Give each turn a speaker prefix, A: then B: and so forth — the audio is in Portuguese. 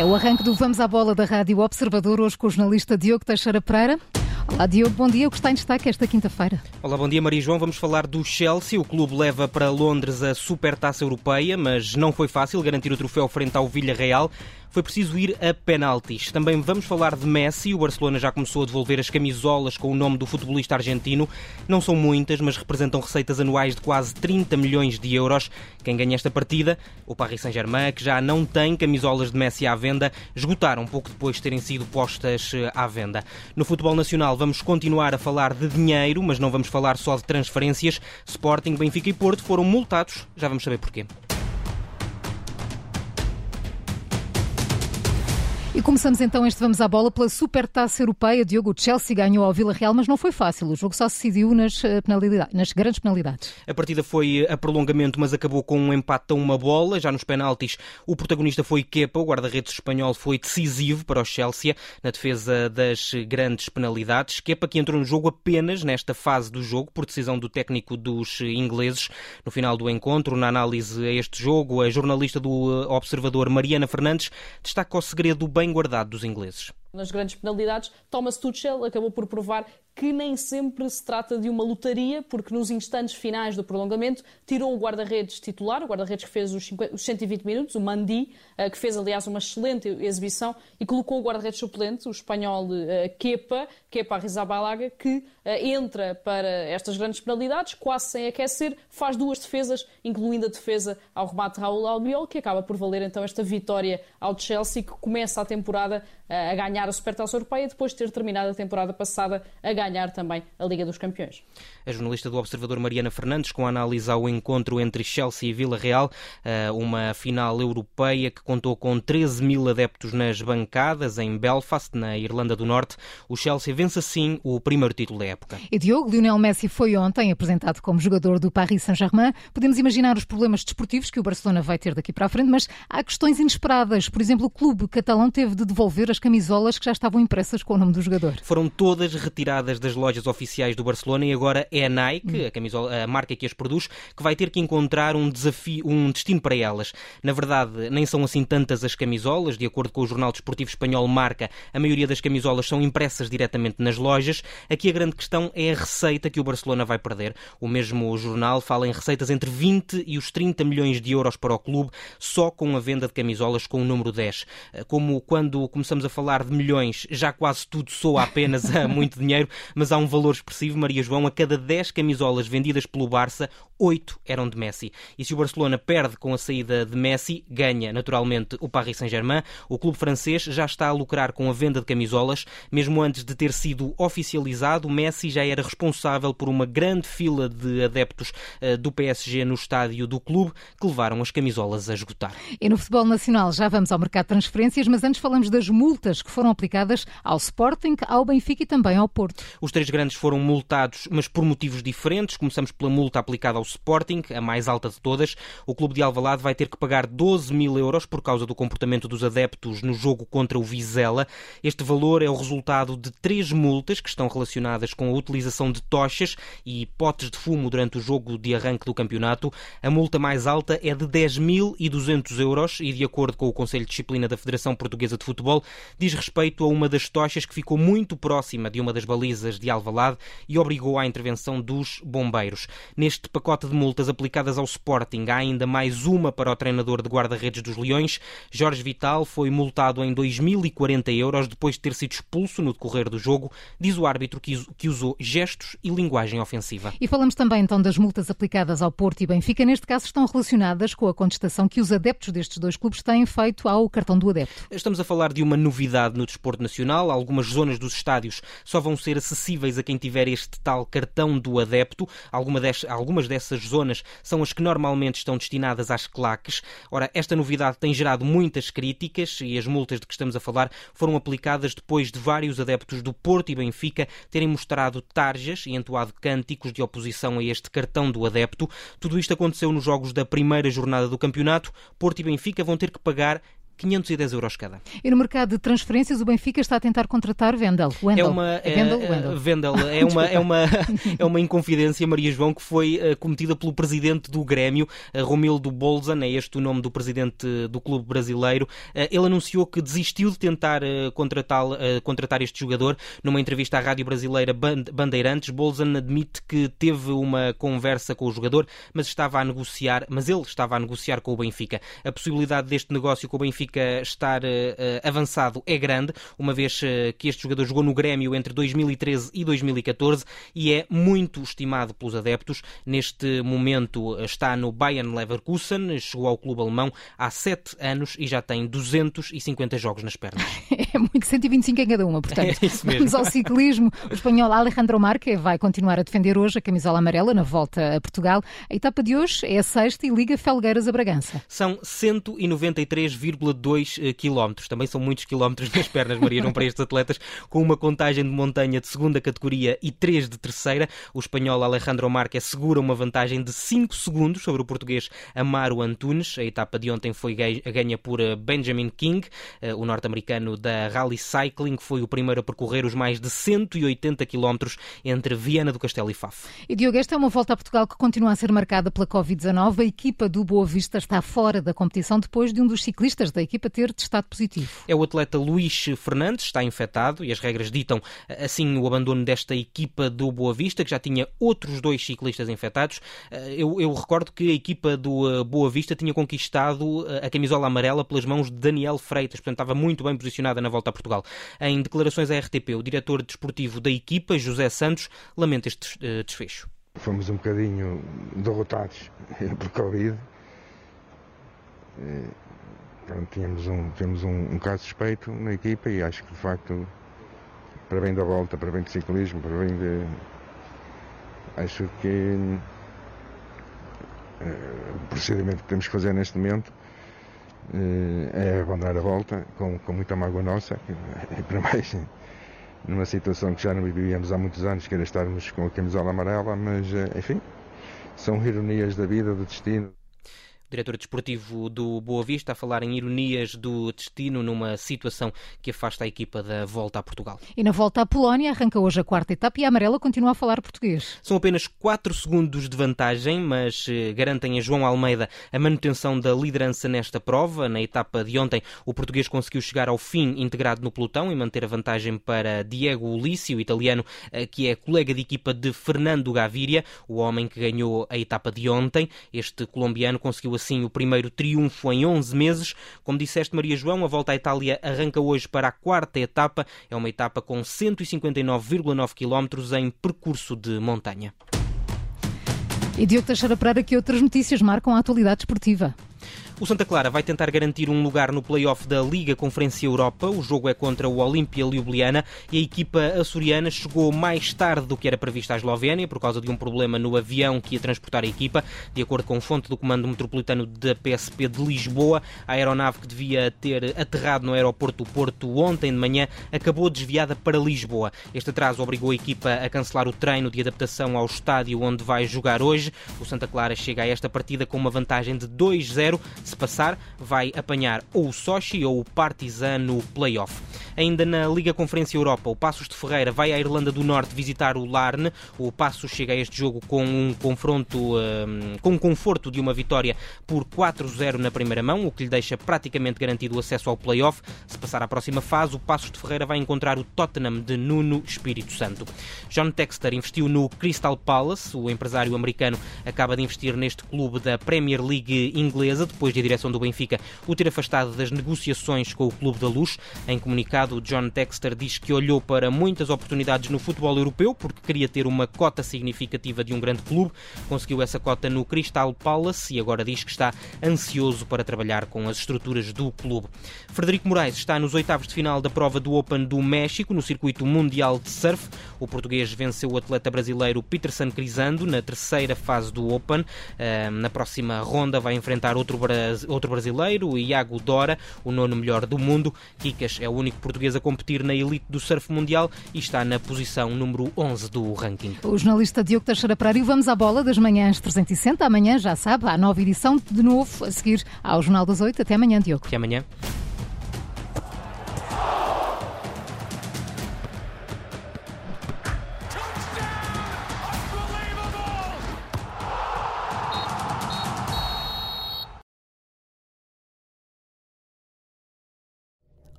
A: É o arranque do Vamos à Bola da Rádio Observador, hoje com o jornalista Diogo Teixeira Pereira. Olá Diogo, bom dia. O que está em destaque esta quinta-feira?
B: Olá, bom dia Maria João. Vamos falar do Chelsea. O clube leva para Londres a Supertaça Europeia, mas não foi fácil garantir o troféu frente ao Villarreal foi preciso ir a penaltis. Também vamos falar de Messi. O Barcelona já começou a devolver as camisolas com o nome do futebolista argentino. Não são muitas, mas representam receitas anuais de quase 30 milhões de euros. Quem ganha esta partida? O Paris Saint-Germain, que já não tem camisolas de Messi à venda, esgotaram pouco depois de terem sido postas eh, à venda. No futebol nacional vamos continuar a falar de dinheiro, mas não vamos falar só de transferências. Sporting, Benfica e Porto foram multados. Já vamos saber porquê.
A: E começamos então este Vamos à Bola pela Supertaça Europeia. Diogo, Chelsea ganhou ao Vila Real, mas não foi fácil. O jogo só se decidiu nas, eh, nas grandes penalidades.
B: A partida foi a prolongamento, mas acabou com um empate a uma bola. Já nos penaltis, o protagonista foi Kepa. O guarda-redes espanhol foi decisivo para o Chelsea na defesa das grandes penalidades. Kepa que entrou no jogo apenas nesta fase do jogo, por decisão do técnico dos ingleses. No final do encontro, na análise a este jogo, a jornalista do Observador, Mariana Fernandes, destaca o segredo bem guardado dos ingleses.
C: Nas grandes penalidades, Thomas Tuchel acabou por provar que nem sempre se trata de uma lotaria, porque nos instantes finais do prolongamento tirou o guarda-redes titular, o guarda-redes que fez os, 50, os 120 minutos, o Mandi, eh, que fez aliás uma excelente exibição, e colocou o guarda-redes suplente, o espanhol uh, Kepa, Kepa Arrizabalaga, que uh, entra para estas grandes penalidades, quase sem aquecer, faz duas defesas, incluindo a defesa ao remate Raul Albiol, que acaba por valer então esta vitória ao Chelsea, que começa a temporada a ganhar a Supertaça Europeia, depois de ter terminado a temporada passada a ganhar também a Liga dos Campeões.
B: A jornalista do Observador Mariana Fernandes, com a análise ao encontro entre Chelsea e Vila Real, eh, uma final europeia que contou com 13 mil adeptos nas bancadas em Belfast, na Irlanda do Norte. O Chelsea vence assim o primeiro título da época.
A: E Diogo, Lionel Messi foi ontem apresentado como jogador do Paris Saint-Germain. Podemos imaginar os problemas desportivos que o Barcelona vai ter daqui para a frente, mas há questões inesperadas. Por exemplo, o clube catalão teve de devolver as camisolas que já estavam impressas com o nome do jogador.
B: Foram todas retiradas das lojas oficiais do Barcelona e agora é a Nike, a, camisola, a marca que as produz, que vai ter que encontrar um desafio, um destino para elas. Na verdade, nem são assim tantas as camisolas, de acordo com o jornal desportivo espanhol Marca, a maioria das camisolas são impressas diretamente nas lojas. Aqui a grande questão é a receita que o Barcelona vai perder. O mesmo jornal fala em receitas entre 20 e os 30 milhões de euros para o clube, só com a venda de camisolas com o número 10. Como quando começamos a falar de milhões, já quase tudo soa apenas a muito dinheiro, mas há um valor expressivo, Maria João, a cada 10 camisolas vendidas pelo Barça, 8 eram de Messi. E se o Barcelona perde com a saída de Messi, ganha naturalmente o Paris Saint-Germain. O clube francês já está a lucrar com a venda de camisolas. Mesmo antes de ter sido oficializado, Messi já era responsável por uma grande fila de adeptos uh, do PSG no estádio do clube que levaram as camisolas a esgotar.
A: E no futebol nacional já vamos ao mercado de transferências, mas antes falamos das multas que foram aplicadas ao Sporting, ao Benfica e também ao Porto.
B: Os três grandes foram multados, mas por motivos diferentes. Começamos pela multa aplicada ao Sporting, a mais alta de todas. O clube de Alvalade vai ter que pagar 12 mil euros por causa do comportamento dos adeptos no jogo contra o Vizela. Este valor é o resultado de três multas que estão relacionadas com a utilização de tochas e potes de fumo durante o jogo de arranque do campeonato. A multa mais alta é de 10.200 euros e, de acordo com o Conselho de Disciplina da Federação Portuguesa de Futebol, diz respeito a uma das tochas que ficou muito próxima de uma das balizas de Alvalade e obrigou à intervenção dos bombeiros. Neste pacote de multas aplicadas ao Sporting há ainda mais uma para o treinador de guarda-redes dos Leões. Jorge Vital foi multado em 2.040 euros depois de ter sido expulso no decorrer do jogo, diz o árbitro que usou gestos e linguagem ofensiva.
A: E falamos também então das multas aplicadas ao Porto e Benfica. Neste caso estão relacionadas com a contestação que os adeptos destes dois clubes têm feito ao cartão do adepto.
B: Estamos a falar de uma novidade no desporto nacional. Algumas zonas dos estádios só vão ser acessíveis a quem tiver este tal cartão do adepto. Algumas dessas zonas são as que normalmente estão destinadas às claques. Ora, esta novidade tem gerado muitas críticas e as multas de que estamos a falar foram aplicadas depois de vários adeptos do Porto e Benfica terem mostrado tarjas e entoado cânticos de oposição a este cartão do adepto. Tudo isto aconteceu nos jogos da primeira jornada do campeonato. Porto e Benfica vão ter que pagar 510 euros cada.
A: E no mercado de transferências, o Benfica está a tentar contratar Vendel.
B: Wendell. É uma, é, Vendel,
A: Wendell.
B: Vendel. É, uma, é, uma, é uma inconfidência, Maria João, que foi uh, cometida pelo presidente do Grêmio, uh, Romildo Bolzan, é este o nome do presidente do clube brasileiro. Uh, ele anunciou que desistiu de tentar contratar, contratar este jogador. Numa entrevista à rádio brasileira Bandeirantes, Bolzan admite que teve uma conversa com o jogador, mas estava a negociar, mas ele estava a negociar com o Benfica. A possibilidade deste negócio com o Benfica estar avançado é grande, uma vez que este jogador jogou no Grêmio entre 2013 e 2014 e é muito estimado pelos adeptos. Neste momento está no Bayern Leverkusen, chegou ao clube alemão há sete anos e já tem 250 jogos nas pernas.
A: É muito 125 em cada uma, portanto. É isso mesmo. Vamos ao ciclismo. O espanhol Alejandro Marque vai continuar a defender hoje a camisola amarela na volta a Portugal. A etapa de hoje é a sexta e liga Felgueiras a Bragança.
B: São 193,2 quilómetros. Também são muitos quilómetros nas pernas, Maria, não para estes atletas, com uma contagem de montanha de segunda categoria e três de terceira. O espanhol Alejandro Marque segura uma vantagem de 5 segundos sobre o português Amaro Antunes. A etapa de ontem foi ganha por eh, Benjamin King, eh, o norte-americano da Rally Cycling, que foi o primeiro a percorrer os mais de 180 quilómetros entre Viana do Castelo e Faf.
A: E Diogo, esta é uma volta a Portugal que continua a ser marcada pela Covid-19. A equipa do Boa Vista está fora da competição depois de um dos ciclistas da equipa ter testado positivo.
B: É o atleta Luís Fernandes, está infectado e as regras ditam assim o abandono desta equipa do Boa Vista, que já tinha outros dois ciclistas infectados. Eh, eu, eu recordo que a equipa do eh, Boa Vista tinha conquistado eh, a camisola amarela pelas mãos de Daniel Freitas, portanto estava muito bem posicionada na volta a Portugal. Em declarações à RTP, o diretor desportivo da equipa, José Santos, lamenta este desfecho.
D: Fomos um bocadinho derrotados por Covid. Tínhamos um, temos um, um caso suspeito na equipa e acho que de facto para bem da volta, para bem do ciclismo, para bem de. Acho que uh, o procedimento que temos que fazer neste momento uh, é abandonar a volta com, com muita mágoa nossa, e para mais numa situação que já não vivíamos há muitos anos, que era estarmos com a camisola amarela, mas uh, enfim, são ironias da vida, do destino
B: diretor desportivo do Boa Vista, a falar em ironias do destino numa situação que afasta a equipa da volta a Portugal.
A: E na volta à Polónia arranca hoje a quarta etapa e a amarela continua a falar português.
B: São apenas 4 segundos de vantagem, mas eh, garantem a João Almeida a manutenção da liderança nesta prova. Na etapa de ontem, o português conseguiu chegar ao fim integrado no pelotão e manter a vantagem para Diego Ulício, italiano, eh, que é colega de equipa de Fernando Gaviria, o homem que ganhou a etapa de ontem. Este colombiano conseguiu assim o primeiro triunfo em 11 meses. Como disseste, Maria João, a volta à Itália arranca hoje para a quarta etapa. É uma etapa com 159,9 km em percurso de montanha.
A: E Diogo Teixeira Pereira, que outras notícias marcam a atualidade esportiva?
B: O Santa Clara vai tentar garantir um lugar no play-off da Liga Conferência Europa. O jogo é contra o Olímpia Ljubljana e a equipa açoriana chegou mais tarde do que era previsto à Eslovénia por causa de um problema no avião que ia transportar a equipa. De acordo com fonte do Comando Metropolitano da PSP de Lisboa, a aeronave que devia ter aterrado no aeroporto do Porto ontem de manhã acabou desviada para Lisboa. Este atraso obrigou a equipa a cancelar o treino de adaptação ao estádio onde vai jogar hoje. O Santa Clara chega a esta partida com uma vantagem de 2-0 se passar, vai apanhar ou o Sochi ou o Partizan no play-off. Ainda na Liga Conferência Europa, o Passos de Ferreira vai à Irlanda do Norte visitar o Larne. O Passos chega a este jogo com um confronto, um, com um conforto de uma vitória por 4-0 na primeira mão, o que lhe deixa praticamente garantido o acesso ao play-off. Se passar à próxima fase, o Passos de Ferreira vai encontrar o Tottenham de Nuno Espírito Santo. John Texter investiu no Crystal Palace. O empresário americano acaba de investir neste clube da Premier League inglesa, depois de direção do Benfica o ter afastado das negociações com o Clube da Luz. Em comunicado, John Texter diz que olhou para muitas oportunidades no futebol europeu porque queria ter uma cota significativa de um grande clube. Conseguiu essa cota no Crystal Palace e agora diz que está ansioso para trabalhar com as estruturas do clube. Frederico Moraes está nos oitavos de final da prova do Open do México no circuito mundial de surf. O português venceu o atleta brasileiro Peterson Crisando na terceira fase do Open. Na próxima ronda vai enfrentar outro brasileiro outro brasileiro, Iago Dora, o nono melhor do mundo. Kikas é o único português a competir na elite do surf mundial e está na posição número 11 do ranking.
A: O jornalista Diogo Teixeira Pereira e vamos à bola das manhãs 360. Amanhã, já sabe, há nova edição de novo a seguir ao Jornal das 8. Até amanhã, Diogo.
B: Até amanhã.